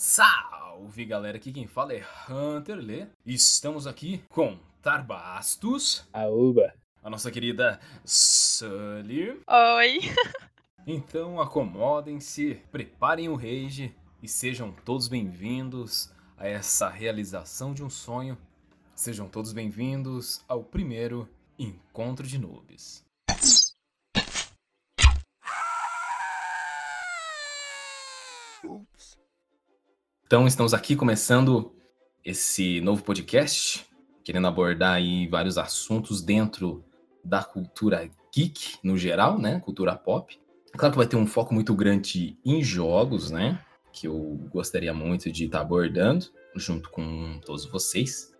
Salve galera, aqui quem fala é Hunter Lê. Estamos aqui com Tarbastos, Aúba. a nossa querida Sully. Oi. Então acomodem-se, preparem o rage e sejam todos bem-vindos a essa realização de um sonho. Sejam todos bem-vindos ao primeiro Encontro de Noobs. Então estamos aqui começando esse novo podcast, querendo abordar aí vários assuntos dentro da cultura geek no geral, né? Cultura pop. Claro que vai ter um foco muito grande em jogos, né? Que eu gostaria muito de estar abordando junto com todos vocês.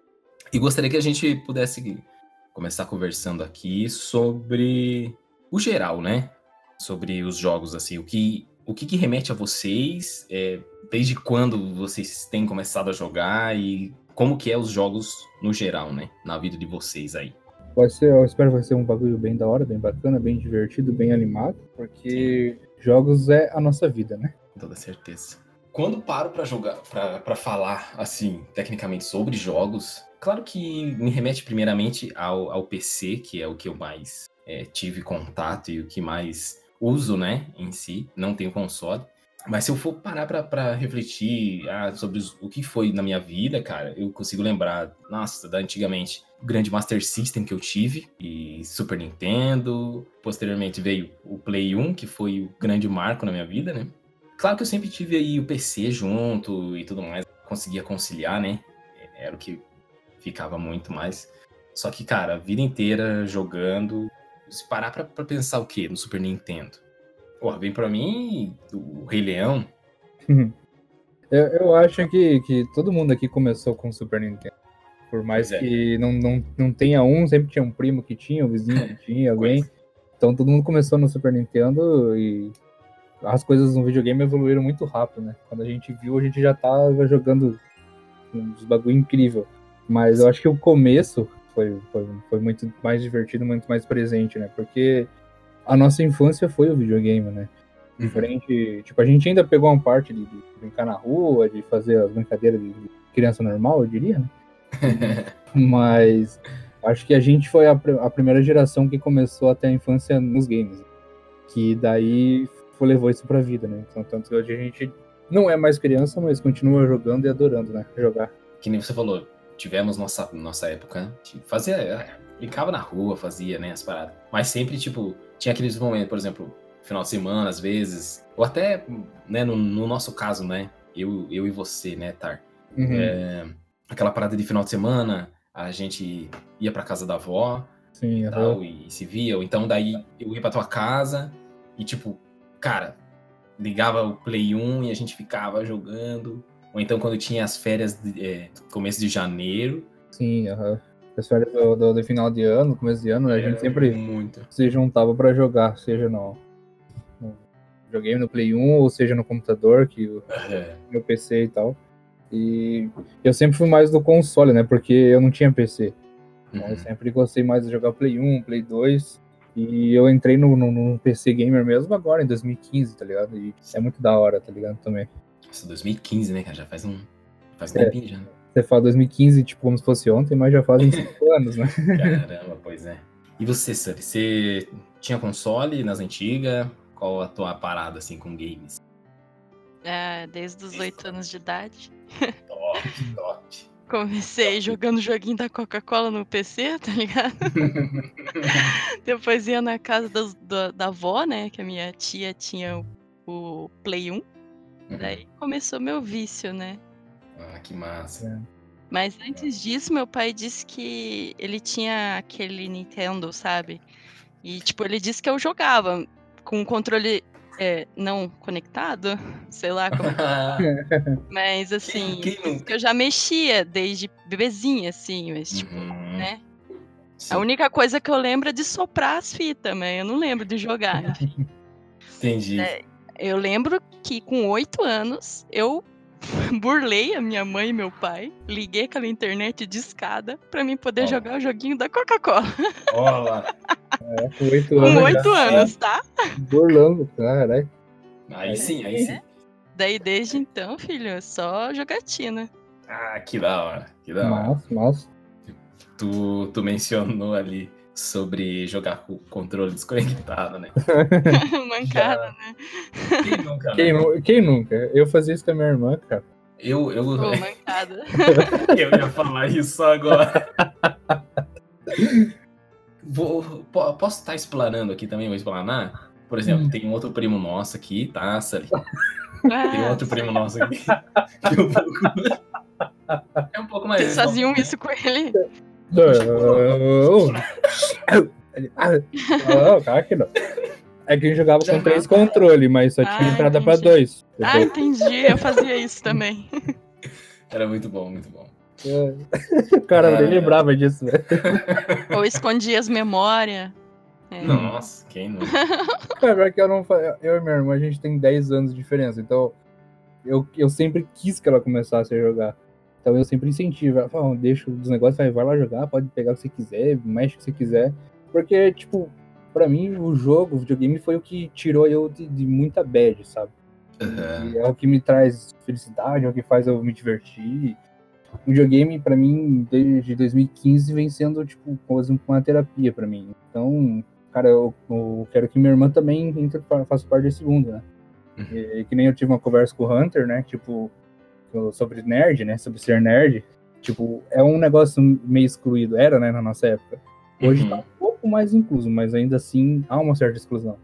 E gostaria que a gente pudesse começar conversando aqui sobre o geral, né? Sobre os jogos, assim, o que, o que, que remete a vocês, é, desde quando vocês têm começado a jogar e como que é os jogos no geral, né? Na vida de vocês aí. Vai ser, eu espero que vai ser um bagulho bem da hora, bem bacana, bem divertido, bem animado, porque jogos é a nossa vida, né? Com toda certeza. Quando paro pra jogar, pra falar, assim, tecnicamente sobre jogos, claro que me remete primeiramente ao, ao PC, que é o que eu mais é, tive contato e o que mais uso, né, em si. Não tenho console. Mas se eu for parar pra refletir ah, sobre os- o que foi na minha vida, cara, eu consigo lembrar, nossa, da antigamente, o grande Master System que eu tive, e Super Nintendo. Posteriormente veio o Play 1, que foi o grande marco na minha vida, né? Claro que eu sempre tive aí o PC junto e tudo mais, conseguia conciliar, né? Era o que ficava muito mais. Só que, cara, a vida inteira jogando. Se parar pra, pra pensar o quê no Super Nintendo? Porra, vem pra mim o Rei Leão. Eu, eu acho que, que todo mundo aqui começou com Super Nintendo. Por mais é. que não, não, não tenha um, sempre tinha um primo que tinha, um vizinho que tinha, alguém. Então todo mundo começou no Super Nintendo e as coisas no videogame evoluíram muito rápido, né? Quando a gente viu, a gente já tava jogando uns bagulho incrível. Mas eu acho que o começo foi, foi, foi muito mais divertido, muito mais presente, né? Porque a nossa infância foi o videogame, né? Diferente, tipo, a gente ainda pegou uma parte de, de brincar na rua, de fazer as brincadeiras de de criança normal, eu diria, né? Mas acho que a gente foi a, a primeira geração que começou a ter a infância nos games. Que daí foi, levou isso pra vida, né? Então, tanto que hoje a gente não é mais criança, mas continua jogando e adorando, né? Jogar. que nem você falou, tivemos nossa, nossa época, tipo, fazia, é, brincava na rua, fazia, né, as paradas. Mas sempre, tipo, tinha aqueles momentos, por exemplo, final de semana, às vezes, ou até, né, no, no nosso caso, né, eu, eu e você, né, Tar, Uhum. é, aquela parada de final de semana, a gente ia pra casa da avó, Sim, e aham. tal, e se via, ou então daí eu ia pra tua casa, e tipo, cara, ligava o Play 1 e a gente ficava jogando, ou então quando tinha as férias, de, é, começo de janeiro, sim, aham. As férias do, do- do final de ano, começo de ano, né? a gente Era sempre Muito. se juntava pra jogar, seja no, no videogame, no Play 1, ou seja no computador, que o É. meu PC e tal. E eu sempre fui mais do console, né? Porque eu não tinha PC. Então eu Uhum. sempre gostei mais de jogar Play 1, Play 2. E eu entrei no, no, no PC Gamer mesmo agora, em 2015, tá ligado? E é muito da hora, tá ligado? Também. Nossa, 2015, né, cara? Já faz um. Faz um É. tempinho já. né? Você fala 2015, tipo, como se fosse ontem, mas já fazem 5 anos, né? Caramba, pois é. E você, Sully? Você tinha console nas antigas? Qual a tua parada, assim, com games? É, desde os oito anos de idade. Top, top. Comecei jogando joguinho da Coca-Cola no PC, tá ligado? Depois ia na casa das- da, da avó, né? Que a minha tia tinha o, o Play 1. Daí começou meu vício, né? Ah, que massa. Mas antes disso, meu pai disse que ele tinha aquele Nintendo, sabe? E, tipo, ele disse que eu jogava com o controle é, não conectado, sei lá como Mas assim, quem que eu já mexia desde bebezinha, assim, mas tipo, Uhum. né? Sim, A única coisa que eu lembro é de soprar as fitas, mas eu não lembro de jogar. Entendi. É, Eu lembro que com oito anos eu burlei a minha mãe e meu pai, liguei aquela internet de escada pra mim poder Ó. jogar o joguinho da Coca-Cola. Olha lá. É, com 8 Com anos. oito já, anos, tá? Burlando, caralho. Aí sim, aí sim. Daí desde então, filho, é só jogatina. Ah, que da hora, que da hora. Mas, mas. Tu, tu mencionou ali sobre jogar com o controle desconectado, né? Mancada, né? Quem nunca, Quem, né? quem nunca? Eu fazia isso com a minha irmã, cara. Eu, eu, Pô, mancada. eu ia falar isso agora. Vou, po- posso estar explanando aqui também, vou explanar? Por exemplo, Hum. tem um outro primo nosso aqui, tá, Sally? Tem Ah, outro primo nosso aqui. que um pouco- É um pouco mais. Vocês faziam isso com ele? Não, claro que não. É que a gente jogava com três controles, mas só tinha Ah, entrada pra entendi. dois. Ah, entendi. Eu fazia isso também. Era muito bom, muito bom. O cara Ah, nem é. lembrava disso, velho. Ou escondia as memórias. É. Nossa, quem não? Cara, pior que eu não Eu e minha irmã, a gente tem 10 anos de diferença, então eu, eu sempre quis que ela começasse a jogar. Então eu sempre incentivo. Ela fala, "Não, deixa os negócios, vai, vai lá jogar, pode pegar o que você quiser, mexe o que você quiser. Porque, tipo, pra mim, o jogo, o videogame foi o que tirou eu de, de muita bad, sabe? E é o que me traz felicidade, é o que faz eu me divertir. O videogame, pra mim, desde 2015, vem sendo, tipo, quase uma terapia pra mim. Então, cara, eu, eu quero que minha irmã também entre, faça parte desse mundo, né? Uhum. E, que nem eu tive uma conversa com o Hunter, né? Tipo, sobre nerd, né? Sobre ser nerd. Tipo, é um negócio meio excluído. Era, né, na nossa época. Hoje Uhum. tá um pouco mais incluso, mas ainda assim há uma certa exclusão.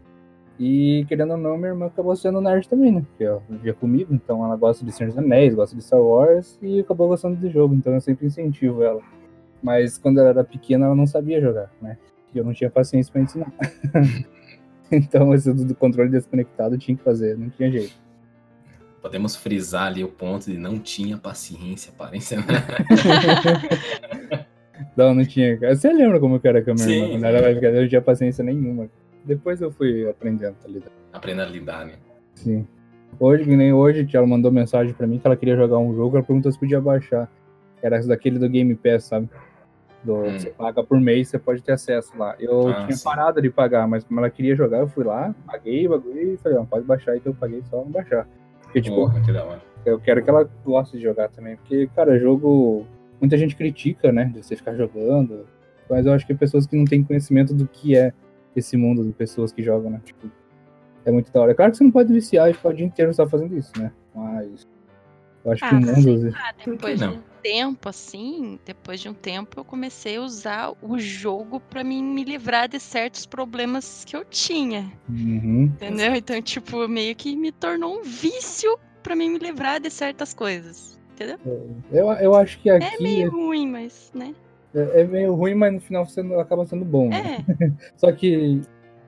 E querendo ou não, minha irmã acabou sendo nerd também, né? Porque ela vivia comigo, então ela gosta de Senhor dos Anéis, gosta de Star Wars e acabou gostando de jogo, então eu sempre incentivo ela. Mas quando ela era pequena, ela não sabia jogar, né? E eu não tinha paciência pra ensinar. então esse do do controle desconectado eu tinha que fazer, não tinha jeito. Podemos frisar ali o ponto de não tinha paciência para ensinar. Não, não tinha. Você lembra como que era com a minha Sim, irmã? Quando ela vai ficar, eu não tinha paciência nenhuma. Depois eu fui aprendendo, tá ligado? Aprenda a lidar, né? Sim. Hoje, nem hoje, ela mandou mensagem pra mim que ela queria jogar um jogo, ela perguntou se podia baixar. Era daquele do Game Pass, sabe? Do, Hum. Você paga por mês, você pode ter acesso lá. Eu Ah, tinha sim. parado de pagar, mas como ela queria jogar, eu fui lá, paguei o bagulho e falei, ó, pode baixar, então eu paguei só não baixar. Porque, tipo, Porra, que da hora. eu quero que ela goste de jogar também. Porque, cara, jogo. Muita gente critica, né? De você ficar jogando. Mas eu acho que pessoas que não têm conhecimento do que é esse mundo de pessoas que jogam, né? Tipo, é muito da hora. É claro que você não pode viciar e ficar o dia inteiro só fazendo isso, né? Mas. Eu acho que Ah, o mundo. Ah, Por que depois de não? Tempo, assim, depois de um tempo, eu comecei a usar o jogo pra mim me livrar de certos problemas que eu tinha. Uhum. Entendeu? Então, tipo, meio que me tornou um vício pra mim me livrar de certas coisas. Entendeu? Eu, eu acho que É aqui meio ruim, mas, né? é, é meio ruim, mas no final você acaba sendo bom. Né? É, Só que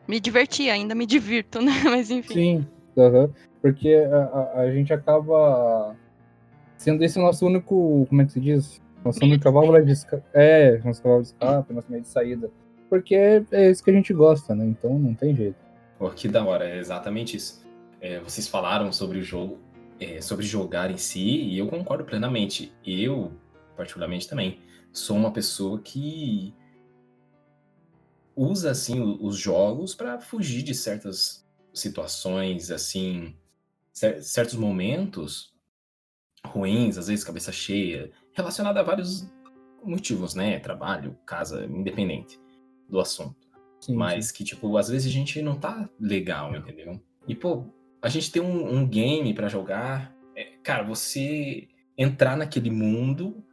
me diverti, ainda me divirto, né? Mas enfim. Sim, aham. porque a, a, a gente acaba sendo esse nosso único, como é que se diz? Nossa única válvula de escape. É, nosso válvula de escape, nosso meio de saída. Porque é, é isso que a gente gosta, né? Então não tem jeito. Pô, que da hora, é exatamente isso. É, vocês falaram sobre o jogo, é, sobre jogar em si, e eu concordo plenamente. Eu, particularmente também, sou uma pessoa que usa assim o- os jogos para fugir de certas situações, assim, cer- certos momentos ruins, às vezes cabeça cheia, relacionado a vários motivos, né? Trabalho, casa, independente do assunto. Sim, Mas que, tipo, às vezes a gente não tá legal, entendeu? E, pô, a gente tem um, um game pra jogar. é, cara, você entrar naquele mundo,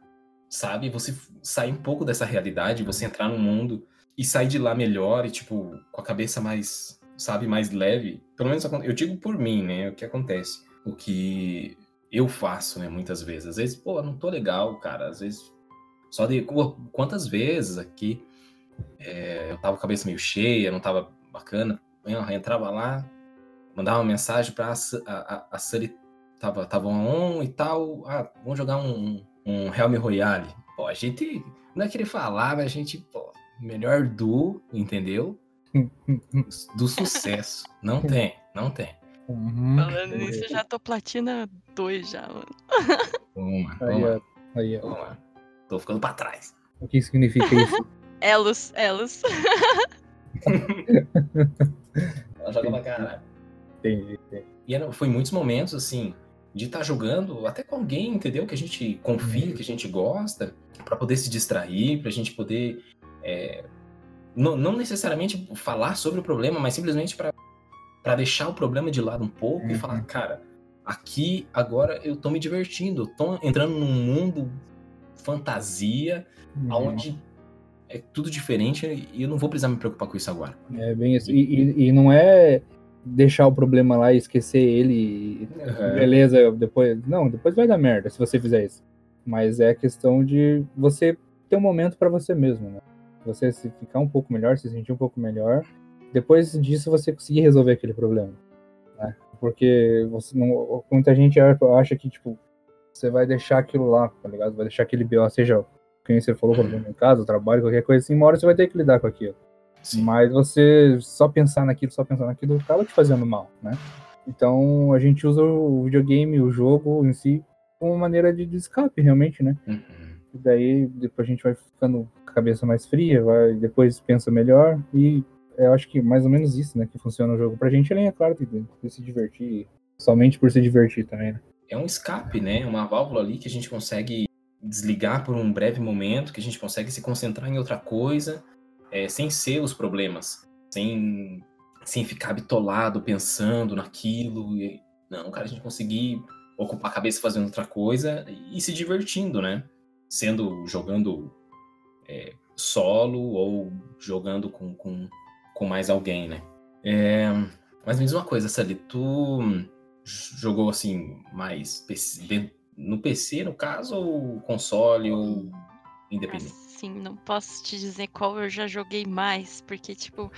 sabe? Você sair um pouco dessa realidade, você entrar no mundo e sair de lá melhor e, tipo, com a cabeça mais, sabe, mais leve. Pelo menos eu digo por mim, né? O que acontece. O que eu faço, né? Muitas vezes. Às vezes, pô, não tô legal, cara. Às vezes. Só de. Quantas vezes aqui é, eu tava com a cabeça meio cheia, não tava bacana. Eu entrava lá, mandava uma mensagem pra a, a, a Sully, tava, tava on e tal. Ah, vamos jogar um, um Helm Royale. Pô, a gente não é querer falar, mas a gente, pô, melhor do, entendeu? Do sucesso. Não tem, não tem. Uhum. Falando nisso, eu já tô platina 2 já, mano. Vamos lá, Aí, lá. Tô ficando pra trás. O que significa isso? Elos, Elos. Ela joga pra caralho. Entendi, entendi. E era, foi muitos momentos, assim, de estar tá jogando até com alguém, entendeu? Que a gente confia, que a gente gosta, para poder se distrair, para a gente poder é, não, não, necessariamente falar sobre o problema, mas simplesmente para deixar o problema de lado um pouco uhum. e falar, cara, aqui agora eu tô me divertindo, eu tô entrando num mundo fantasia, uhum. onde é tudo diferente e eu não vou precisar me preocupar com isso agora. É bem isso. E, e, e não é deixar o problema lá e esquecer ele. Uhum. Beleza, depois. Não, depois vai dar merda se você fizer isso. Mas é a questão de você ter um momento para você mesmo, né? Você se ficar um pouco melhor, se sentir um pouco melhor. Depois disso você conseguir resolver aquele problema. Né? Porque você não, muita gente acha que, tipo, você vai deixar aquilo lá, tá ligado? Vai deixar aquele BO, seja quem você falou, problema em casa, trabalho, qualquer coisa assim, uma hora você vai ter que lidar com aquilo. Sim. Mas você só pensar naquilo, só pensar naquilo, acaba te fazendo mal, né? Então a gente usa o videogame, o jogo em si, como uma maneira de, de escape, realmente, né? Uhum. E daí depois a gente vai ficando com a cabeça mais fria, vai, depois pensa melhor e eu acho que mais ou menos isso, né, que funciona o jogo. Pra gente, além, é claro, de, de se divertir, somente por se divertir também, né? É um escape, né? Uma válvula ali que a gente consegue desligar por um breve momento, que a gente consegue se concentrar em outra coisa, é, sem ser os problemas, sem, sem ficar bitolado pensando naquilo. E, não, cara, a gente conseguir ocupar a cabeça fazendo outra coisa e se divertindo, né? Sendo, jogando é, solo ou jogando com, com, com mais alguém, né? É, mas me diz uma coisa, Sally, tu jogou assim mais PC, no PC, no caso, ou console ou independente? Sim, não posso te dizer qual eu já joguei mais, porque, tipo,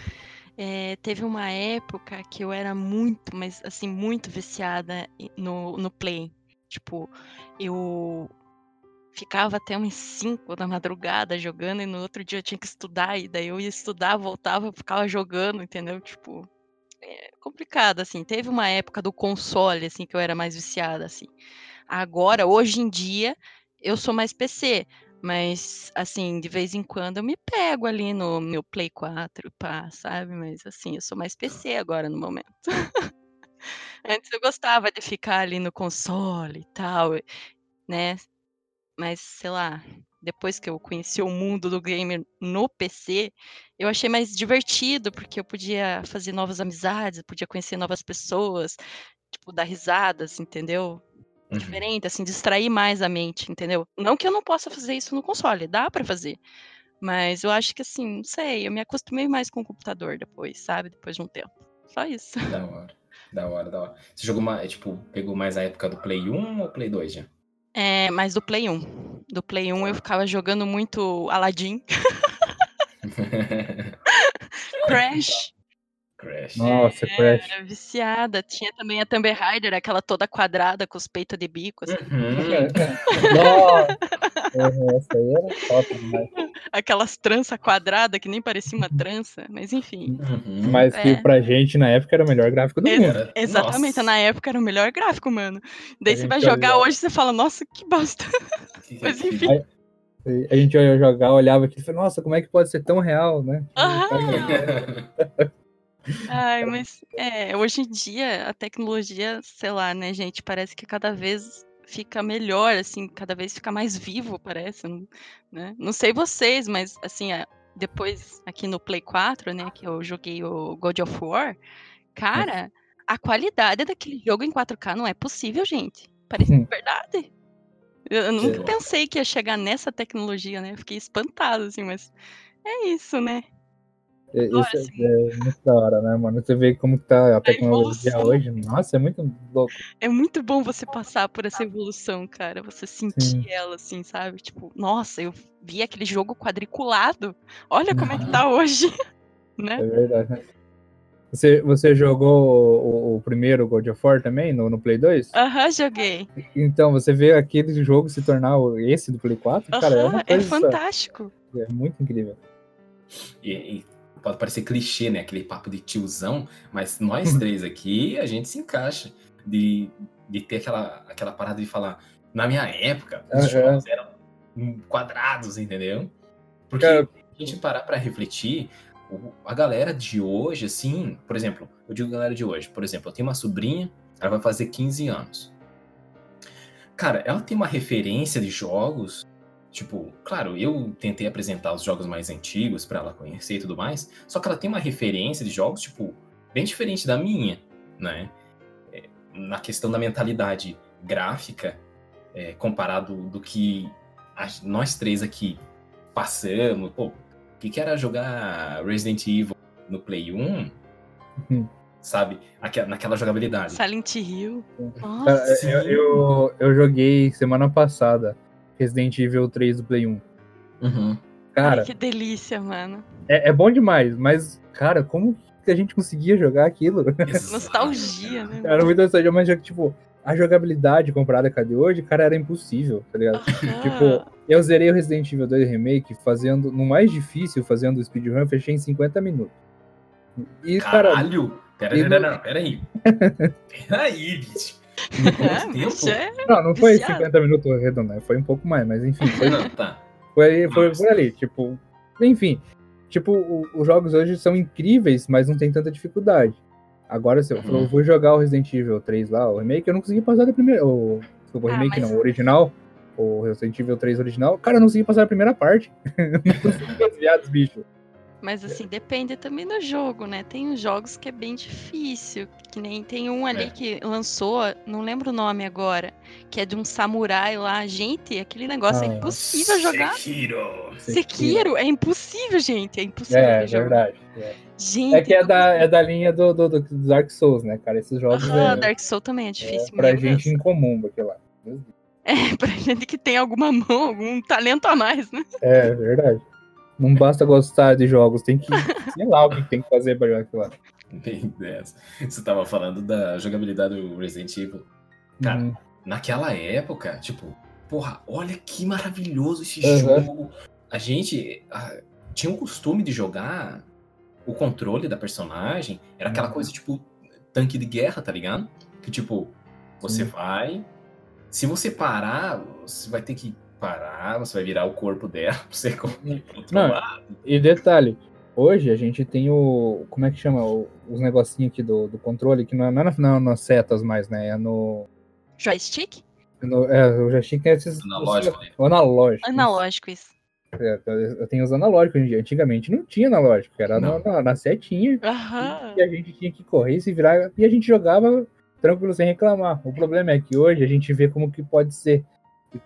é, teve uma época que eu era muito, mas assim, muito viciada no, no Play. Tipo, eu ficava até umas 5 da madrugada jogando e no outro dia eu tinha que estudar, e daí eu ia estudar, voltava, ficava jogando, entendeu? Tipo, é complicado, assim. Teve uma época do console, assim, que eu era mais viciada, assim. Agora, hoje em dia, eu sou mais PC, mas, assim, de vez em quando eu me pego ali no meu Play 4, pá, sabe? Mas, assim, eu sou mais PC agora no momento. Antes eu gostava de ficar ali no console e tal, né? Mas, sei lá, depois que eu conheci o mundo do gamer no PC, eu achei mais divertido, porque eu podia fazer novas amizades, podia conhecer novas pessoas, tipo, dar risadas, entendeu? Uhum. Diferente, assim, distrair mais a mente, entendeu? Não que eu não possa fazer isso no console, dá para fazer. Mas eu acho que assim, não sei, eu me acostumei mais com o computador depois, sabe? Depois de um tempo. Só isso. Da hora. Da hora, da hora. Você jogou mais, tipo, pegou mais a época do Play 1 ou Play 2 já? É, mais do Play 1. Do Play 1 eu ficava jogando muito Aladdin. Crash. Crash. Nossa, é, Crash. Era viciada. Tinha também a Tomb Raider, aquela toda quadrada com os peitos de bico. Assim. Uhum. Nossa. Essa aí era top demais. Aquelas tranças quadradas que nem parecia uma trança, mas enfim. Uhum. Mas é. que pra gente na época era o melhor gráfico do mundo. Exatamente, nossa. na época era o melhor gráfico, mano. Daí a você vai jogar hoje e você fala, nossa, que bosta. mas enfim. Aí, a gente ia jogar, olhava aqui e falava, nossa, como é que pode ser tão real, né? Uhum. Ai, mas é, hoje em dia a tecnologia, sei lá, né, gente, parece que cada vez fica melhor, assim, cada vez fica mais vivo, parece, né? Não sei vocês, mas assim, depois aqui no Play 4, né, que eu joguei o God of War, cara, a qualidade daquele jogo em 4K não é possível, gente. Parece hum. verdade. Eu nunca pensei que ia chegar nessa tecnologia, né? Eu fiquei espantado, assim, mas é isso, né? É, isso é, é, muito da hora, né, mano? Você vê como tá a tecnologia a hoje. Nossa, é muito louco. É muito bom você passar por essa evolução, cara. Você sentir Sim. ela, assim, sabe? Tipo, nossa, eu vi aquele jogo quadriculado. Olha como é que tá hoje. né? É verdade, né? Você, você jogou o, o, primeiro God of War também, no, no Play 2? Aham, uhum, joguei. Então, você vê aquele jogo se tornar esse do Play 4? Uhum, cara, é uma é coisa... É fantástico. É muito incrível. E, e pode parecer clichê, né? Aquele papo de tiozão, mas nós uhum. três aqui, a gente se encaixa de, de ter aquela, aquela parada de falar, na minha época, os uhum. jogos eram quadrados, entendeu? Porque a gente parar para refletir, a galera de hoje, assim, por exemplo, eu digo galera de hoje, por exemplo, eu tenho uma sobrinha, ela vai fazer 15 anos. cara, ela tem uma referência de jogos. Tipo, claro, eu tentei apresentar os jogos mais antigos pra ela conhecer e tudo mais. Só que ela tem uma referência de jogos, tipo, bem diferente da minha, né? É, na questão da mentalidade gráfica, é, comparado do que a- nós três aqui passamos. Pô, o que, que era jogar Resident Evil no Play 1? Uhum. Sabe? Aque- naquela jogabilidade. Silent Hill. Cara, Nossa. Sim. eu, eu, eu joguei semana passada Resident Evil 3 do Play 1. Uhum. Cara, Ai, que delícia, mano. é, é bom demais, mas, cara, como que a gente conseguia jogar aquilo? Nostalgia, né? Era muito nostalgia, mas, tipo, a jogabilidade comparada com a de hoje, cara, era impossível, tá ligado? Aham. Tipo, eu zerei o Resident Evil 2 Remake fazendo, no mais difícil, fazendo o speedrun, fechei em 50 minutos. E, cara, Caralho! Pera, e pera, pera, pera aí. Pera aí, bicho. Ah, tempo? é não, não foi viciado. 50 minutos redondo, né? foi um pouco mais, mas enfim, foi, Não, tá. foi, foi por ali, tipo, enfim. Tipo, o- os jogos hoje são incríveis, mas não tem tanta dificuldade. Agora, se eu, Uhum. eu vou jogar o Resident Evil 3 lá, o remake, eu não consegui passar da primeira. O, desculpa, o Ah, remake mas- não, o original. O Resident Evil 3 original. Cara, eu não consegui passar da primeira parte. não consegui desviar dos bichos. Mas assim, depende também do jogo, né? Tem uns jogos que é bem difícil. Que nem tem um ali É. que lançou, não lembro o nome agora, que é de um samurai lá. Gente, aquele negócio é Ah, impossível jogar. Sekiro. Sekiro, é impossível, gente. É impossível. É, jogo. verdade. É, Gente, É que é da, é da linha do, do, do Dark Souls, né, cara? Esses jogos é, Dark Souls também é difícil. é pra gente Deus. incomum, aquilo lá. É, pra gente que tem alguma mão, algum talento a mais, né? É, verdade. Não basta gostar de jogos, tem que. Sei lá o que tem que fazer pra jogar aquilo lá. Bem dessa. Você tava falando da jogabilidade do Resident Evil. Cara, Uhum. naquela época, tipo, porra, olha que maravilhoso esse Uhum. jogo. A gente ah, tinha um costume de jogar o controle da personagem, era aquela Uhum. coisa tipo tanque de guerra, tá ligado? Que tipo, você Sim. vai, se você parar, você vai ter que parar, você vai virar o corpo dela pra você controlar. E detalhe, hoje a gente tem o. Como é que chama? O- os negocinhos aqui do, do controle, que não é, não é na- não é nas setas mais, né? É no. Joystick? no é, eu já achei que é esses. Analógico, né? O analógico. Analógico isso. É, eu tenho os analógicos hoje em dia. Antigamente não tinha analógico, era Não. na, na- na setinha. Aham. E a gente tinha que correr e se virar. E a gente jogava tranquilo sem reclamar. O problema é que hoje a gente vê como que pode ser.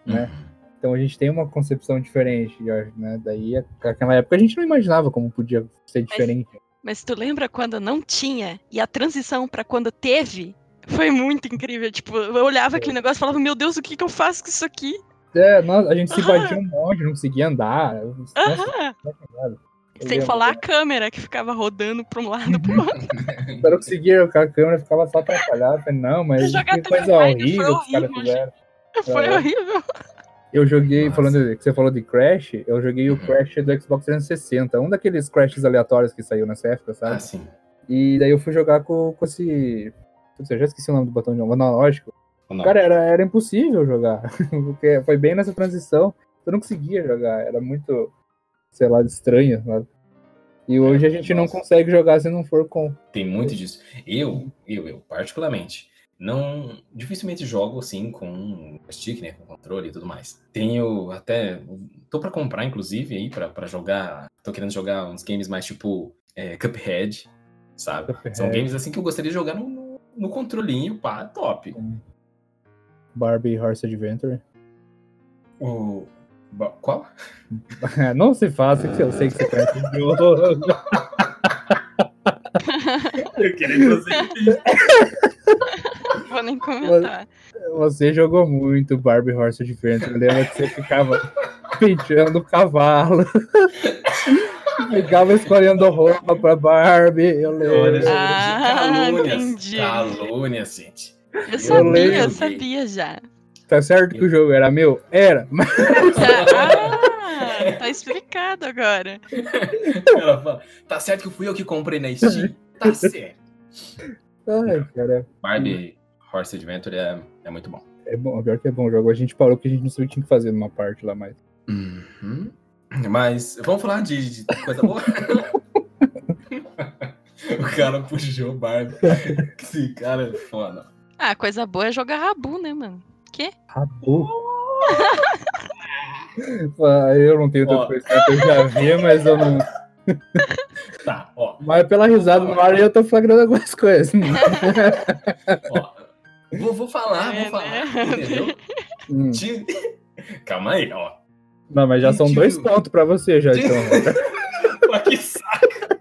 Né? Uhum. Então a gente tem uma concepção diferente, né? Daí, naquela época, a gente não imaginava como podia ser diferente. Mas tu lembra quando não tinha e a transição pra quando teve foi muito incrível. Tipo, eu olhava aquele negócio e falava, meu Deus, o que, que eu faço com isso aqui? É, nós, a gente se batia um monte, não conseguia andar. Nossa, eu Sem lembro. falar a câmera que ficava rodando pra um lado pro outro. Eu não conseguia, a câmera ficava só atrapalhada. Não, mas que coisa Raider foi horrível que os caras horrível, fizeram. Foi É. horrível. Eu joguei, Nossa. falando que você falou de Crash, eu joguei o Uhum. Crash do Xbox 360, um daqueles Crashes aleatórios que saiu nessa época, sabe? Ah, sim. E daí eu fui jogar com, com esse. Putz, eu já esqueci o nome do botão de analógico. Não? Cara, era, era impossível jogar. Porque foi bem nessa transição. Eu não conseguia jogar. Era muito, sei lá, estranho. Sabe? E hoje a gente não Nossa. consegue jogar se não for com. Tem muito disso. Eu, eu, eu, particularmente, não dificilmente jogo assim com stick, né, com controle e tudo mais. Tenho até tô pra comprar inclusive aí pra pra jogar, tô querendo jogar uns games mais tipo é, Cuphead, sabe? Cuphead. São games assim que eu gostaria de jogar no, no, controlinho, pá, top. Barbie Horse Adventure. O qual? não se faça, que eu sei que você o jogo. Eu queria fazer Não vou nem comentar. Você jogou muito Barbie Horse Adventure. Lembra que você ficava penteando o cavalo. ficava escolhendo roupa pra Barbie. Eu Olha, lembro. Ah, calúnias, entendi. calúnias, gente. Eu sabia, lembro. eu sabia já. Tá certo que o jogo era meu? Era. Mas Ah, tá explicado agora. Ela fala, tá certo que fui eu que comprei na Steam? Tá certo. Ai, cara. Barbie Horse Adventure é, é muito bom. É bom, pior que é bom o jogo. A gente parou que a gente não sabia o que tinha que fazer numa parte lá mais. Uhum. Mas vamos falar de, de coisa boa? o cara puxou Barbie. Esse cara é foda. Ah, coisa boa é jogar rabu, né, mano? Quê? Rabu. Ah, eu não tenho tanto Ó. conhecimento, eu já vi, mas eu não. Tá, ó, Mas pela risada no ar eu tô flagrando algumas coisas. ó. Vou, vou falar, É, vou falar, né? entendeu? Hum. Calma aí, ó. Não, mas já são Tipo- dois pontos pra você já, então. Mas que saco.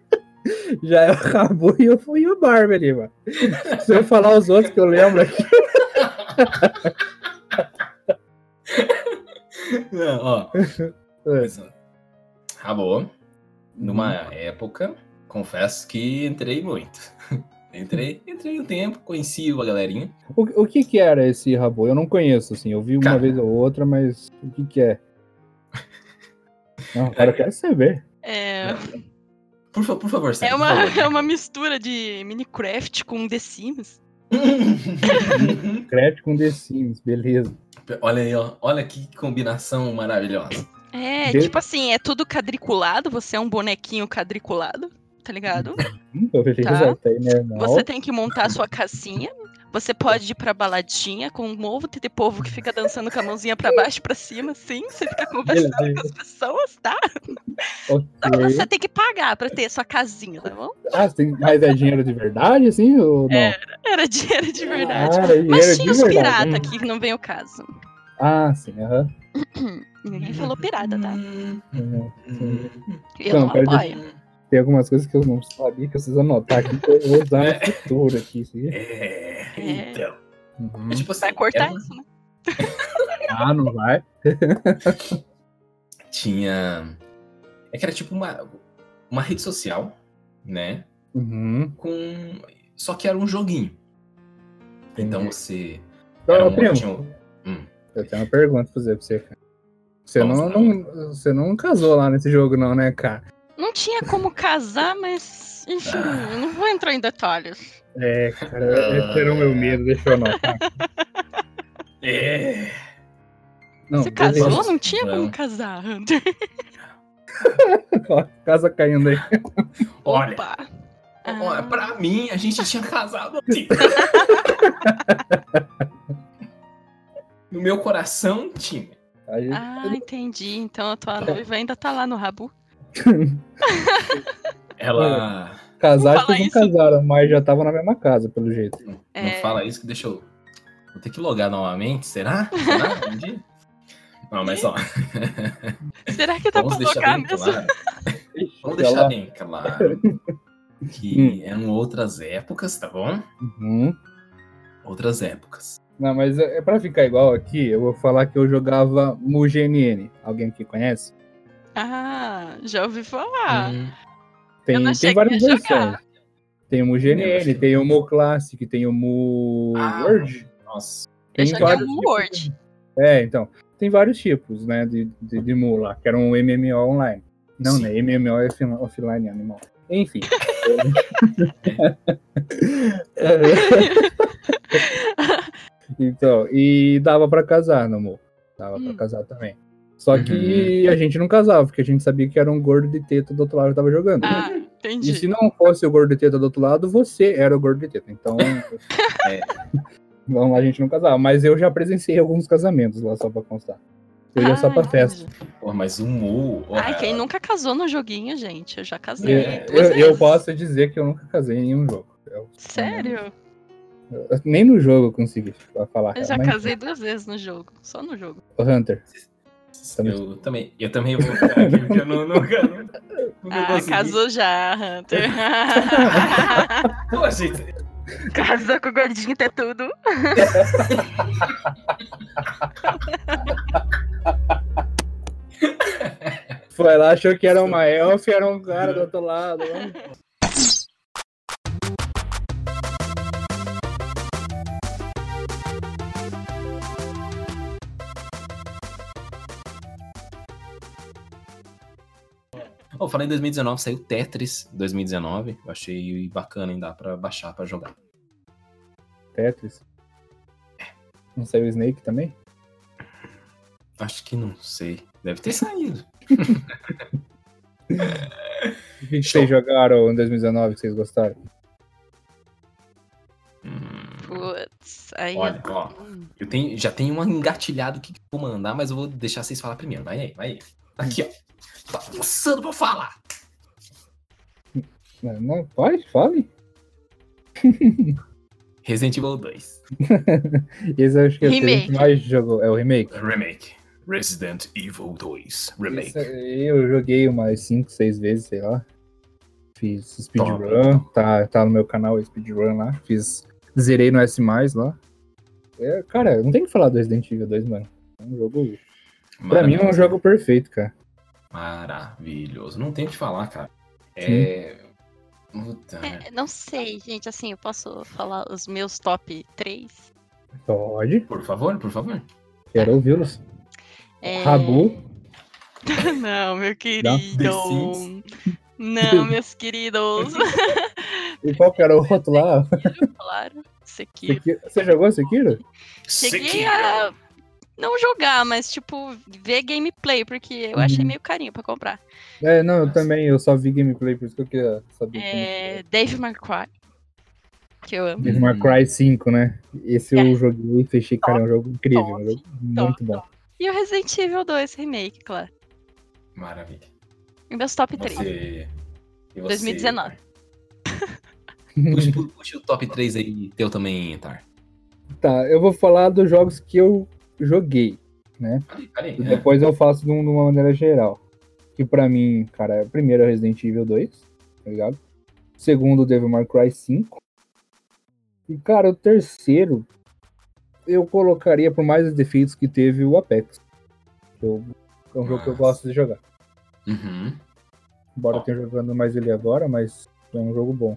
Já é o Rabu e eu fui o Barbie ali, mano. Se eu falar os outros que eu lembro aqui. Não, ó. É. Ó, Acabou. Numa época, confesso que entrei muito. Entrei, entrei um tempo, conheci a galerinha. O, o que que era esse Rabu? Eu não conheço, assim. Eu vi uma Cara. vez ou outra, mas o que que é? Não, agora eu quero saber. É, Por, fa- por favor, é, Sérgio, uma, por favor. é uma mistura de Minecraft com The Sims. Crédito com The Sims, beleza. Olha aí, ó. Olha que combinação maravilhosa. É, De- tipo assim, é tudo quadriculado, você é um bonequinho quadriculado, tá ligado? Beleza, Tá. tá normal. Você tem que montar a sua casinha. Você pode ir pra baladinha com um novo TT povo que fica dançando com a mãozinha pra baixo e pra cima, sim. Você fica conversando com Beleza. as pessoas, tá? Ok. Só que você tem que pagar pra ter a sua casinha, tá bom? Ah, tem... mas é dinheiro de verdade, assim, ou não? É. Era dinheiro de verdade. Ah, era dinheiro Mas de tinha os piratas aqui que não vem o caso. Ah, sim, aham. Ninguém falou pirata, tá? Hum, Uhum. hum, Eu Não, não, apoio. Tem algumas coisas que eu não sabia que eu preciso anotar aqui, que eu vou usar no futuro aqui. Sim. É, então. Uhum. É tipo assim, Vai cortar isso, né? Ah, não vai? tinha. É que era tipo uma, uma rede social, né? Uhum. Com. Só que era um joguinho. Então Entendi. você. Então, um- primo, tinha um- hum. eu tenho uma pergunta pra fazer pra você, cara. Você Vamos não, lá. não, você não casou lá nesse jogo, não, né, cara? Não tinha como casar, mas. Enfim, não vou entrar em detalhes. É, cara, esse era o meu medo, deixa eu anotar. É. Não, Você casou? beleza. Não tinha como Não. casar, Hunter. Ó, Casa caindo aí. Olha, Opa! olha, Ah. pra mim, a gente tinha casado assim. No meu coração tinha. Aí, Ah, entendi. Então a tua noiva ainda tá lá no Rabu. Ela. casar, Não acho que não isso. casaram, mas já estavam na mesma casa, pelo jeito. Não É. fala isso que deixa eu. Vou ter que logar novamente, será? Será? Um dia? Não, mas ó, Será que dá vamos pra deixar bem mesmo? claro. Vamos deixar lá. bem claro que eram outras épocas, tá bom? Uhum. Outras épocas. Não, mas é é pra ficar igual aqui, eu vou falar que eu jogava MuGNN. Alguém que conhece? Ah, já ouvi falar. Hum, Tem, tem várias versões. jogar. Tem o que- tem o Mu Classic, tem o Mu Ah, Word. Nossa. Tem joguei vários o tipos Word. de- É, então. Tem vários tipos, né, de, de, de Mu lá, que era um MMO online. Não, Sim. né? MMO é offline, animal. Enfim. então, e dava pra casar no Mu. Dava pra Hum. casar também. Só que a gente não casava, porque a gente sabia que era um gordo de teta do outro lado que tava jogando. Ah, E entendi. se não fosse o gordo de teta do outro lado, você era o gordo de teta. Então. É. Não, a gente não casava. Mas eu já presenciei alguns casamentos lá, só pra constar. Eu ia só Ah, pra festa. Pô, mas o Mu. Ai, quem nunca casou no joguinho, gente? Eu já casei É, Eu, eu posso dizer que eu nunca casei em nenhum jogo. Eu- Sério? eu- nem no jogo eu consegui falar. Eu já mas- casei duas vezes no jogo. Só no jogo. Ô, Eu também. Eu também vou ficar aqui, porque eu não, nunca. nunca Ah, consegui. casou já, Hunter. Pô, gente, casou com o gordinho até tudo. foi lá, achou que era uma elf e era um cara do outro lado. né? Oh, falei em 2019, saiu Tetris 2019. Eu achei bacana, ainda dá pra baixar pra jogar. Tetris. Não saiu o Snake também? Acho que não sei. Deve ter saído. O que, vocês jogaram em 2019 que vocês gostaram? Putz, aí. olha, ó, eu tenho, já tenho um engatilhado que eu vou mandar, mas eu vou deixar vocês falar primeiro. Vai aí, vai aí. Aqui, ó. Começando pra falar. Não, não, pode, fale. Resident Evil 2. Esse eu acho que é o que a gente Remake. mais jogou. É o remake. Remake. Resident Evil 2. Remake. Esse eu joguei umas 5, 6 vezes, sei lá. Fiz speedrun, tá, tá no meu canal speedrun lá. Fiz. Zerei no S lá. É, cara, não tem o que falar do Resident Evil 2, mano. É um jogo. Pra mim é um jogo perfeito, cara. Maravilhoso. Não tem o que falar, cara. É. Puta, né? É, não sei, gente, assim, eu posso falar os meus top 3? Pode, Por favor, por favor. quero ouvi-los. É... Rabu. Não, meu querido. Não, meus queridos. E qual que era o outro lá? claro, Sekiro. Sekiro. Você jogou Sekiro? Cheguei Sekiro. a não jogar, mas, tipo, ver gameplay, porque eu achei Uhum. meio carinho pra comprar. É, não, eu também, eu só vi gameplay, por isso que eu queria saber. É... Dave McCry. Que eu amo. Devil May Cry 5, né? Esse É. eu joguei e fechei, cara, é um jogo incrível, um jogo muito bom. E o Resident Evil 2 Remake, claro. Maravilha. E meus top 3. Você... e você- 2019. Puxa, pu- puxa o top 3 aí, teu também, Tar. Tá, eu vou falar dos jogos que eu joguei, né? Depois eu faço de um- uma maneira geral. Que pra mim, cara, é primeiro é Resident Evil 2, tá ligado? Segundo, Devil May Cry 5. E, cara, o terceiro, eu colocaria, por mais os defeitos que teve, o Apex. Eu- é um jogo que eu gosto de jogar. Uhum. Embora eu tenha jogando mais ele agora, mas é um jogo bom.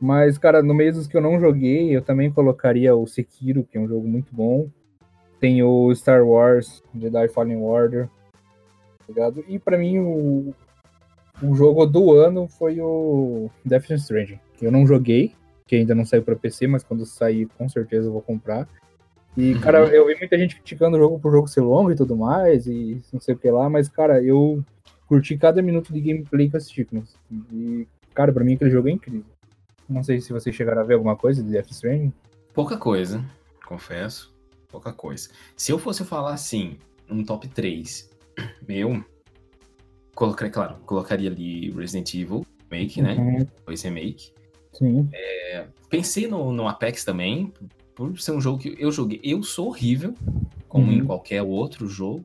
Mas, cara, no meio dos que eu não joguei, eu também colocaria o Sekiro, que é um jogo muito bom. Tem o Star Wars, Jedi Fallen Order. tá ligado? E pra mim, o, o jogo do ano foi o Death Stranding. Eu não joguei, que ainda não saiu pra PC, mas quando sair, com certeza eu vou comprar. E, Uhum. cara, eu vi muita gente criticando o jogo por jogo ser longo e tudo mais, e não sei o que lá, mas, cara, eu curti cada minuto de gameplay que eu assisti. E, cara, pra mim aquele jogo é incrível. Não sei se vocês chegaram a ver alguma coisa de Death Stranding. Pouca coisa, confesso. Pouca coisa. Se eu fosse falar assim, um top 3, meu, colocaria, claro, colocaria ali Resident Evil Remake, né? Uhum, remake. Sim. Pensei no, no Apex também, por ser um jogo que eu joguei. Eu sou horrível, como Uhum. em qualquer outro jogo,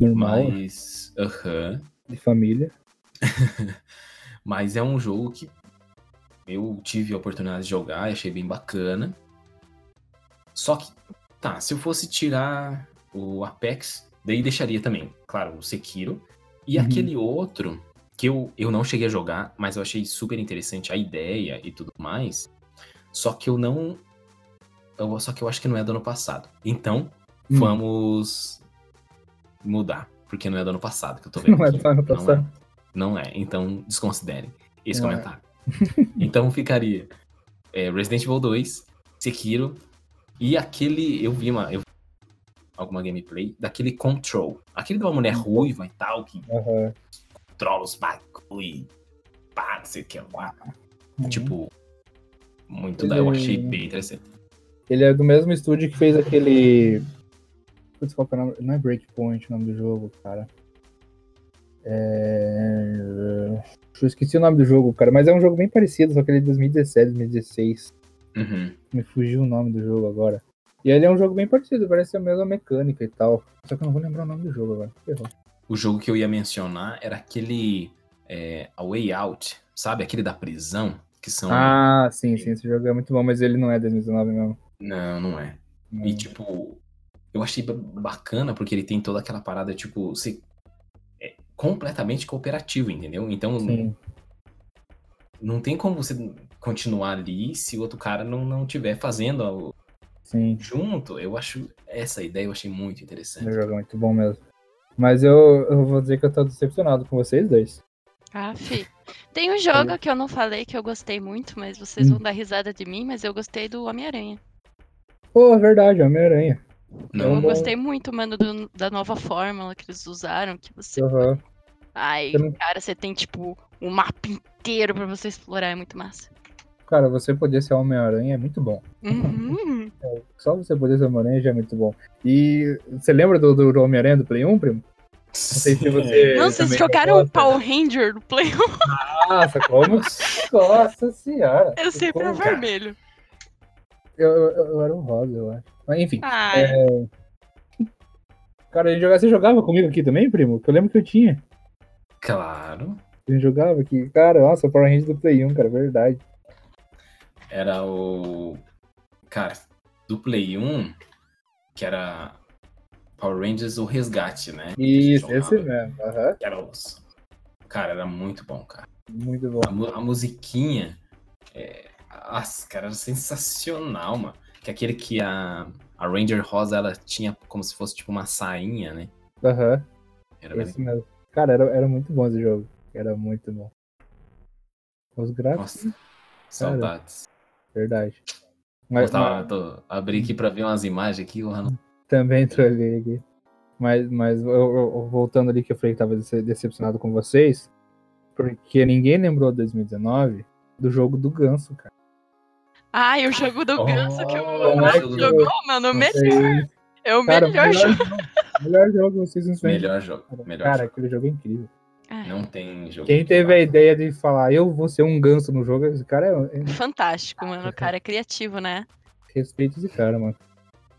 Normal, mas. Aham. de família. Mas é um jogo que eu tive a oportunidade de jogar e achei bem bacana. Só que, tá, se eu fosse tirar o Apex, daí deixaria também, claro, o Sekiro. E Uhum. aquele outro, que eu, eu não cheguei a jogar, mas eu achei super interessante a ideia e tudo mais. Só que eu não. eu- só que eu acho que não é do ano passado. Então, Hum. vamos mudar. Porque não é do ano passado que eu tô vendo. Não é aqui. do ano Não é. passado. Não é, então desconsiderem esse Não é. comentário. então ficaria é, Resident Evil 2, Sekiro e aquele. Eu vi uma. Eu, vi alguma gameplay daquele Control. Aquele de uma mulher ruiva e tal, que Aham. controla os bagulho e pá, não sei o que lá. Uhum. Tipo, muito da. Eu Ele- achei bem interessante. Ele é do mesmo estúdio que fez aquele. Putz, qual é o nome? Não é Breakpoint o nome do jogo, cara. É... Eu esqueci o nome do jogo, cara, mas é um jogo bem parecido, só que ele é de 2017, 2016. Uhum. Me fugiu o nome do jogo agora. E ele é um jogo bem parecido, parece a mesma mecânica e tal. Só que eu não vou lembrar o nome do jogo agora. Ferrou. O jogo que eu ia mencionar era aquele. É, A Way Out, sabe? Aquele da prisão. Que são. Ah, sim, sim, esse jogo é muito bom, mas ele não é 2019 mesmo. Não, não é. E, tipo, eu achei ba- bacana porque ele tem toda aquela parada, tipo, ser é, completamente cooperativo, entendeu? Então, Sim. Não tem como você continuar ali se o outro cara não, não tiver fazendo algo Sim, junto. Eu acho, essa ideia eu achei muito o interessante. jogo é muito bom mesmo. Mas eu, eu vou dizer que eu tô decepcionado com vocês dois. Ah, fi. Tem um jogo que eu não falei que eu gostei muito, mas vocês Hum. vão dar risada de mim, mas eu gostei do Homem-Aranha. Pô, é verdade, Homem-Aranha. Não, Eu gostei muito, mano, do- da nova fórmula que eles usaram, que você... Aham. Ai, cara, você tem, tipo, um mapa inteiro pra você explorar, é muito massa. Cara, você poder ser Homem-Aranha é muito bom. Uhum. Só você poder ser Homem-Aranha já é muito bom. E você lembra do, do Homem-Aranha do Play 1, primo? Não sei se você. Não, vocês jogaram o. Power Ranger no Play 1? Nossa, como? Nossa senhora. Eu sempre era vermelho. Eu, eu, eu era um rosa, eu acho. Mas enfim. Ah, É. Cara, a gente jogava, você jogava comigo aqui também, primo? Que eu lembro que eu tinha. Claro. A gente jogava aqui. Cara, nossa, Power Rangers do Play 1, cara, verdade. Era o. Cara, do Play 1, que era Power Rangers o Resgate, né? Isso, Que esse mesmo. Que era os... Cara, era muito bom, cara. Muito bom. A, mu- a musiquinha. É... Nossa, cara, era sensacional, mano. Que aquele que a, a Ranger Rosa ela tinha como se fosse tipo uma sainha, né? Aham. Era bem- Esse mesmo. Cara, era, era muito bom esse jogo. Era muito bom. Os gráficos, Nossa, saudades. verdade. Eu Mas, tava, mas tô, abri aqui pra ver umas imagens aqui, o Rano. também trolei aqui. Mas, mas eu- eu- voltando ali que eu falei que tava dece- decepcionado com vocês, porque ninguém lembrou 2019 do jogo do Ganso, cara. Ai, o jogo do ganso que o Oh, Marco jogo do- jogou, mano, o melhor. É o Cara, melhor jogo. melhor jogo, vocês não sabem. Melhor jogo. Melhor Cara, jogo. aquele jogo é incrível. Não tem jogo. Quem que teve a ideia de falar, eu vou ser um ganso no jogo, esse cara é. é Fantástico, mano. O cara é criativo, né? respeito esse cara, mano.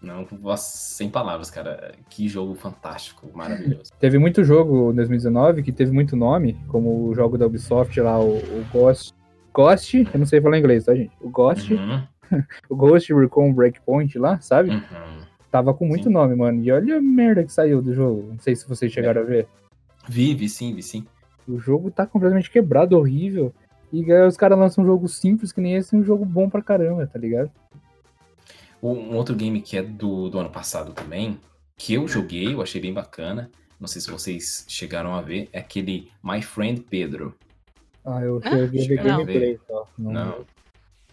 Não, sem palavras, cara. Que jogo fantástico, maravilhoso. Teve muito jogo em 2019 que teve muito nome, como o jogo da Ubisoft lá, o, o Ghost. Ghost, eu não sei falar inglês, tá, gente? O Ghost, Uhum, o Ghost Recon Breakpoint lá, sabe? uhum. Tava com muito Sim. nome, mano. E olha a merda que saiu do jogo. Não sei se vocês chegaram a ver. Vive, sim, vi sim. O jogo tá completamente quebrado, horrível. E aí os caras lançam um jogo simples que nem esse, um jogo bom pra caramba, tá ligado? Um outro game que é do, do ano passado também, que eu joguei, eu achei bem bacana. Não sei se vocês chegaram a ver, é aquele My Friend Pedro. Ah, eu Ah, cheguei a ver chegaram a gameplay só. Não, Não.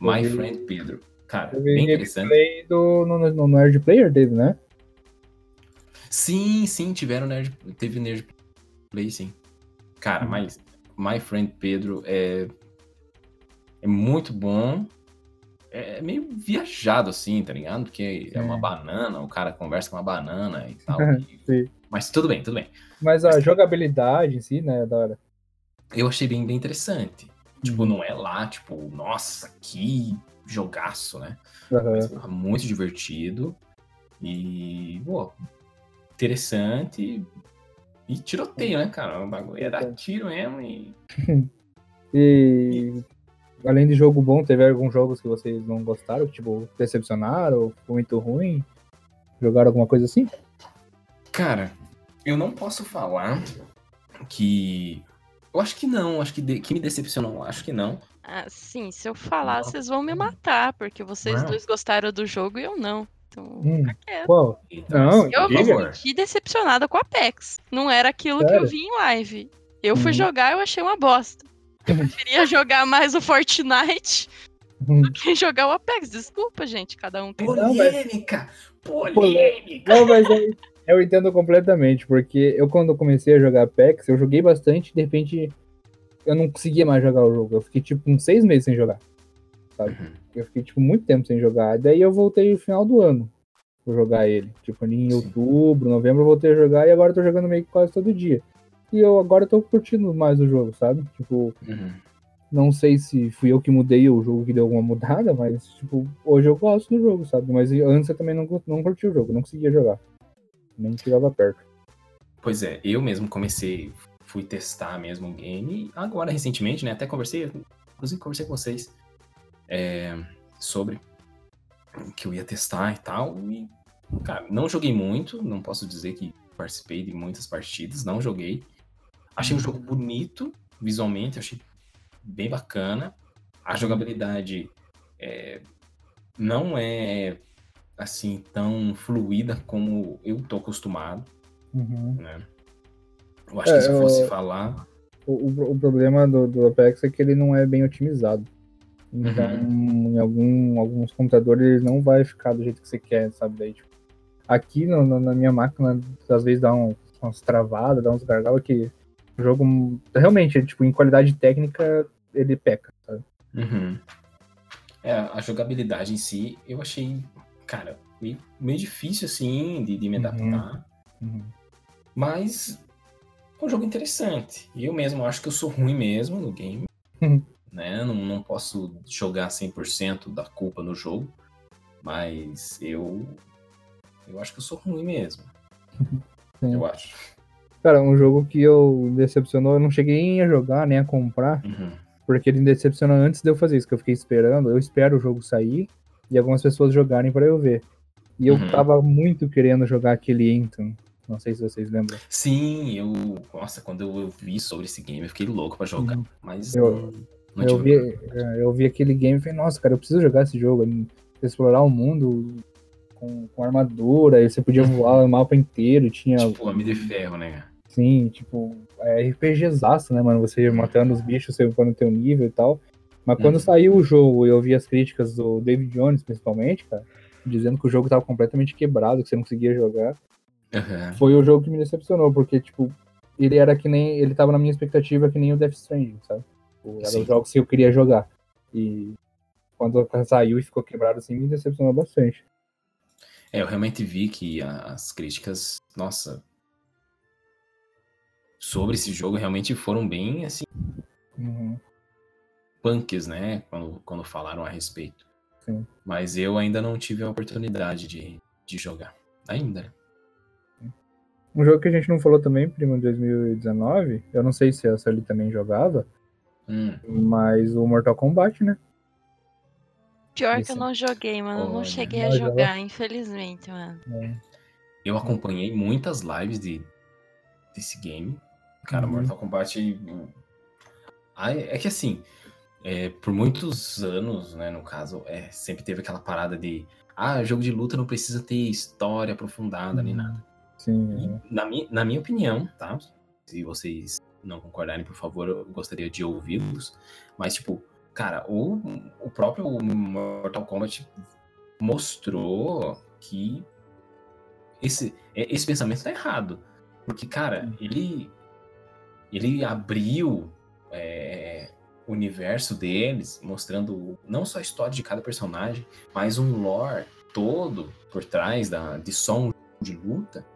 My vi- Friend Pedro. Cara, Eu vi bem interessante. gameplay do, no, no, no Nerd Player dele, né? Sim, sim, tiveram nerd, teve nerd play, sim. Cara, Uhum. mas My Friend Pedro é é muito bom. É meio viajado assim, tá ligado? Porque é uma É. banana, o cara conversa com uma banana e tal. e-. Mas tudo bem, tudo bem. Mas a jogabilidade em si, né, é da hora. Eu achei bem, bem interessante. Tipo, Uhum. não é lá, tipo, nossa, que jogaço, né? Aham. Mas muito divertido. E, pô, interessante. E tiroteio, né, cara? O bagulho é dar tiro mesmo e. E além de jogo bom, teve alguns jogos que vocês não gostaram, tipo, decepcionaram, muito ruim? Jogaram alguma coisa assim? Cara, eu não posso falar que. Eu acho que não, acho que, de- que me decepcionou, acho que não. Ah, sim, se eu falar, Não. vocês vão me matar, porque vocês Não. dois gostaram do jogo e eu não. Então, Hum. fica quieto. Qual? Então, Não, assim, Eu me senti decepcionada com a Apex. Não era aquilo que eu Sério? vi em live. Eu fui Uhum. jogar eu achei uma bosta. Eu preferia jogar mais o Fortnite Hum. do que jogar o Apex. Desculpa, gente, cada um tem. Polêmica! Polêmica! Não, mas eu, eu entendo completamente, porque eu quando comecei a jogar Apex, eu joguei bastante e de repente eu não conseguia mais jogar o jogo. Eu fiquei tipo uns seis meses sem jogar. Uhum. Eu fiquei tipo muito tempo sem jogar. Daí eu voltei no final do ano pra jogar ele. Tipo, ali em Sim. outubro, novembro eu voltei a jogar e agora eu tô jogando meio que quase todo dia. E eu agora tô curtindo mais o jogo, sabe? Tipo, Uhum. não sei se fui eu que mudei o jogo que deu alguma mudada, mas, tipo, hoje eu gosto do jogo, sabe? Mas antes eu também não, não curti o jogo, não conseguia jogar. Nem chegava perto. Pois é, eu mesmo comecei, fui testar mesmo o game, agora recentemente, né? Até conversei, inclusive conversei com vocês é, sobre que eu ia testar e tal. E, cara, não joguei muito, não posso dizer que participei de muitas partidas, não joguei. Achei um jogo bonito, visualmente, achei bem bacana. A jogabilidade é, não é assim tão fluida como eu tô acostumado Uhum. né? Eu acho É, que se eu fosse eu- falar. O, o- o problema do, do Apex é que ele não é bem otimizado. Então, em algum, alguns computadores ele não vai ficar do jeito que você quer, sabe? Daí, tipo, aqui no- no- na minha máquina, às vezes dá um- umas travadas, dá uns gargalos que o jogo realmente, tipo, em qualidade técnica, ele peca, sabe? Uhum. É, a jogabilidade em si, eu achei. cara, meio, meio difícil, assim, de, de me Uhum. adaptar. Uhum. Mas é um jogo interessante. E eu mesmo acho que eu sou ruim mesmo no game. Né? Não, não posso jogar 100% da culpa no jogo. Mas eu. Eu acho que eu sou ruim mesmo. Sim. Eu acho. Cara, um jogo que eu me decepcionou, eu não cheguei nem a jogar, nem a comprar, Uhum. porque ele me decepcionou antes de eu fazer isso, que eu fiquei esperando, eu espero o jogo sair e algumas pessoas jogarem pra eu ver. E eu Uhum. tava muito querendo jogar aquele Anthem. Não sei se vocês lembram. Sim, eu. Nossa, quando eu vi sobre esse game, eu fiquei louco pra jogar. Uhum. Mas Eu- não, eu, vi, é, eu vi aquele game e falei, nossa, cara, eu preciso jogar esse jogo. Explorar o mundo com, com armadura, e você podia voar o mapa inteiro, tinha. Tipo, Homem de Ferro, né? Sim, tipo, é RPGzaço, né, mano? Você matando os bichos, você upando o teu nível e tal. Mas quando Uhum. saiu o jogo e eu vi as críticas do David Jones, principalmente, cara, dizendo que o jogo tava completamente quebrado, que você não conseguia jogar, Aham. foi o jogo que me decepcionou, porque, tipo, ele era que nem. Ele tava na minha expectativa que nem o Death Stranding, sabe? Tipo, Era Sim. os jogos que eu queria jogar. E quando saiu e ficou quebrado assim, me decepcionou bastante. É, eu realmente vi que as críticas, nossa, sobre esse jogo realmente foram bem, assim, Uhum. punks, né? Quando, quando falaram a respeito. Sim. Mas eu ainda não tive a oportunidade de, de jogar. Ainda. Um jogo que a gente não falou também, primo, em 2019, eu não sei se a Sully também jogava, Hum, mas o Mortal Kombat, né? Pior que eu não joguei, mano. Eu não cheguei a não jogou? jogar, infelizmente, mano. eu acompanhei muitas lives de, desse game. Cara, Uhum. Mortal Kombat. hum, ai, É que assim, é, por muitos anos, né, no caso, é, sempre teve aquela parada de. Ah, jogo de luta não precisa ter história aprofundada nem nada. Sim. E, na, minha, na minha opinião, tá? Se vocês não concordarem, por favor, eu gostaria de ouvi-los. Mas, tipo, cara, o, o próprio Mortal Kombat mostrou que esse, é- esse pensamento tá errado. Porque, cara, ele, ele abriu é, o universo deles, mostrando não só a história de cada personagem, mas um lore todo por trás da, de só um jogo de luta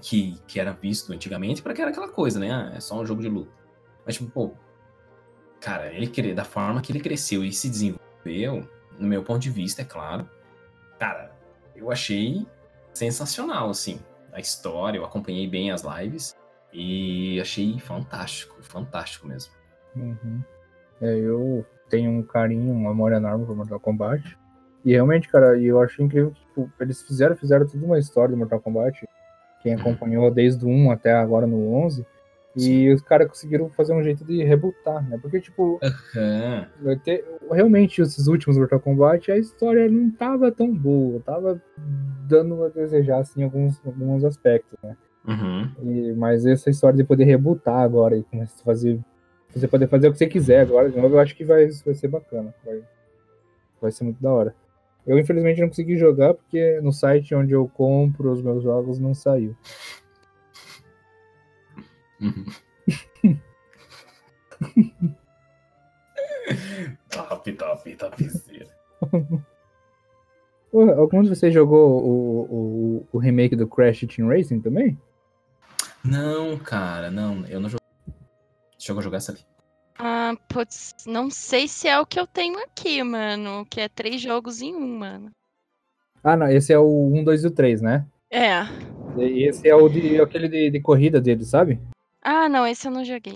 que, que era visto antigamente, para que era aquela coisa, né? Ah, é só um jogo de luta. Mas, tipo, pô, cara, ele da forma que ele cresceu e se desenvolveu, no meu ponto de vista, é claro, cara, eu achei sensacional, assim, a história, eu acompanhei bem as lives e achei fantástico, fantástico mesmo. Uhum. É, eu tenho um carinho, um amor enorme por Mortal Kombat. E realmente, cara, eu acho incrível que tipo, eles fizeram, fizeram toda uma história do Mortal Kombat. Quem Uhum. acompanhou desde o 1 até agora no 11. E os caras conseguiram fazer um jeito de rebutar, né? Porque, tipo, vai ter- realmente, esses últimos Mortal Kombat, a história não tava tão boa. Tava dando a desejar, assim, alguns, alguns aspectos, né? uhum, E- mas essa história de poder rebutar agora e começar a fazer. Você poder fazer o que você quiser agora de novo, eu acho que vai, vai ser bacana. Vai, vai ser muito da hora. Eu infelizmente não consegui jogar porque no site onde eu compro os meus jogos não saiu. uhum. top, top, topzera. Algum de vocês jogou o, o, o remake do Crash Team Racing também? Não, cara, não, eu não joguei. Chegou a jogar essa ali? Ah, putz, não sei se é o que eu tenho aqui, mano. Que é três jogos em um, mano. Ah, não, esse é o 1, 2 e o 3, né? É. E esse é o de aquele de, de corrida dele, sabe? Ah, não, esse eu não joguei.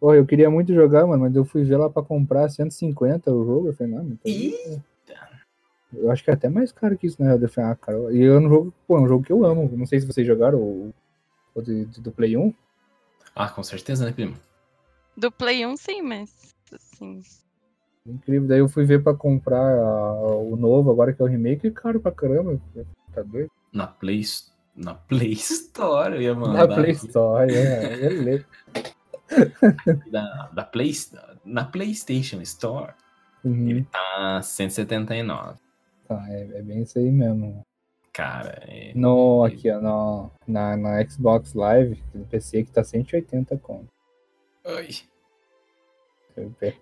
Pô, eu queria muito jogar, mano, mas eu fui ver lá pra comprar 150 o jogo. Eu falei, não, mas tá Eita. Eu acho que é até mais caro que isso, né? Eu falei, ah, cara, e eu não jogo, pô, é um jogo que eu amo. Não sei se vocês jogaram o, o de- de- do Play 1. Ah, com certeza, né, primo? Do Play 1, sim, mas. Assim, Incrível. Daí eu fui ver pra comprar a- o novo, agora que é o remake, e caro pra caramba. Tá doido? Na Play, na Play Store, eu ia mandar. Na Play. Store, é, beleza. Da, da Play, na PlayStation Store, Uhum. ele tá 179. Tá, é, é bem isso aí mesmo. Cara, é, No, aqui, ó, no, na, na Xbox Live, no PC, que tá 180 conto. Ai,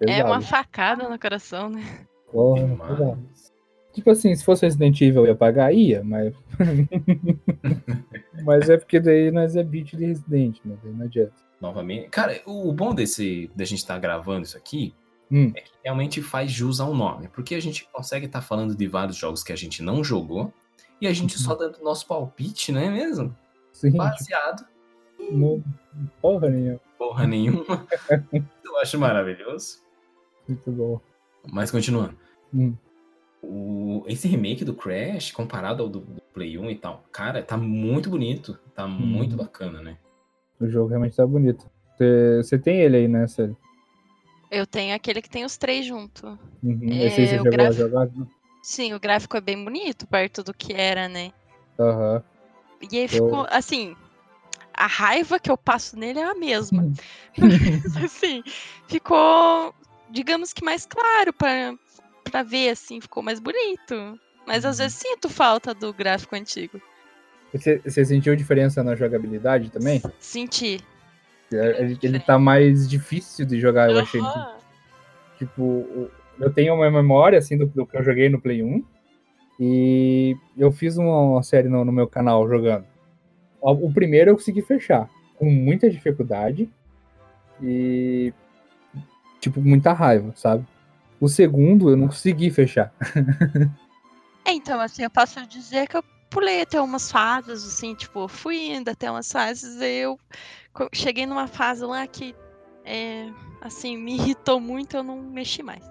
É, é uma facada no coração, né? Porra, demais. Tipo assim, se fosse Resident Evil eu ia pagar, ia, mas. mas é porque daí nós é beat de Resident, né? Não adianta. Novamente. Cara, o bom desse da gente estar tá gravando isso aqui hum. é que realmente faz jus ao nome. Porque a gente consegue estar tá falando de vários jogos que a gente não jogou e a gente uhum. só dando nosso palpite, não é mesmo? Sim. Baseado. No... Porra nenhuma. Porra nenhuma. eu acho maravilhoso. Muito bom. Mas continuando. Hum. O, esse remake do Crash, comparado ao do, do, Play 1 e tal, cara, tá muito bonito. Tá hum. muito bacana, né? O jogo realmente tá bonito. Você tem ele aí, né, Célio? Eu tenho aquele que tem os três junto. Uhum. É, Esse aí você chegou a jogar? Sim, o gráfico é bem bonito, perto do que era, né? Aham. Uhum. E aí ficou, eu... assim, a raiva que eu passo nele é a mesma. Hum. Mas, assim, ficou, digamos que mais claro para para ver, assim, ficou mais bonito. Mas às uhum. vezes sinto falta do gráfico antigo. Você, você sentiu diferença na jogabilidade também? Senti. É, ele, ele tá mais difícil de jogar, eu achei. Tipo, eu tenho uma memória, assim, do, do, que eu joguei no Play 1. E eu fiz uma série no, no meu canal jogando. O, o primeiro eu consegui fechar, com muita dificuldade. E, tipo, muita raiva, sabe? O segundo eu não consegui fechar. é, então, assim, eu posso dizer que eu pulei até umas fases, assim, tipo, fui indo até umas fases, e eu cheguei numa fase lá que, é, assim, me irritou muito, eu não mexi mais.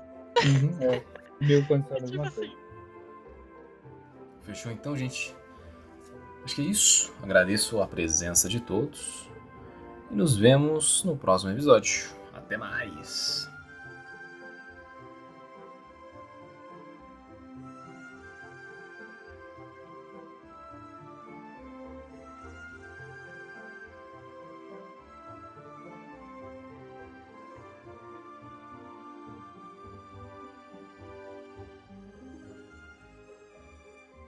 Uhum, é. Meu é tipo assim. Fechou então, gente? Acho que é isso. Agradeço a presença de todos. E nos vemos no próximo episódio. Até mais!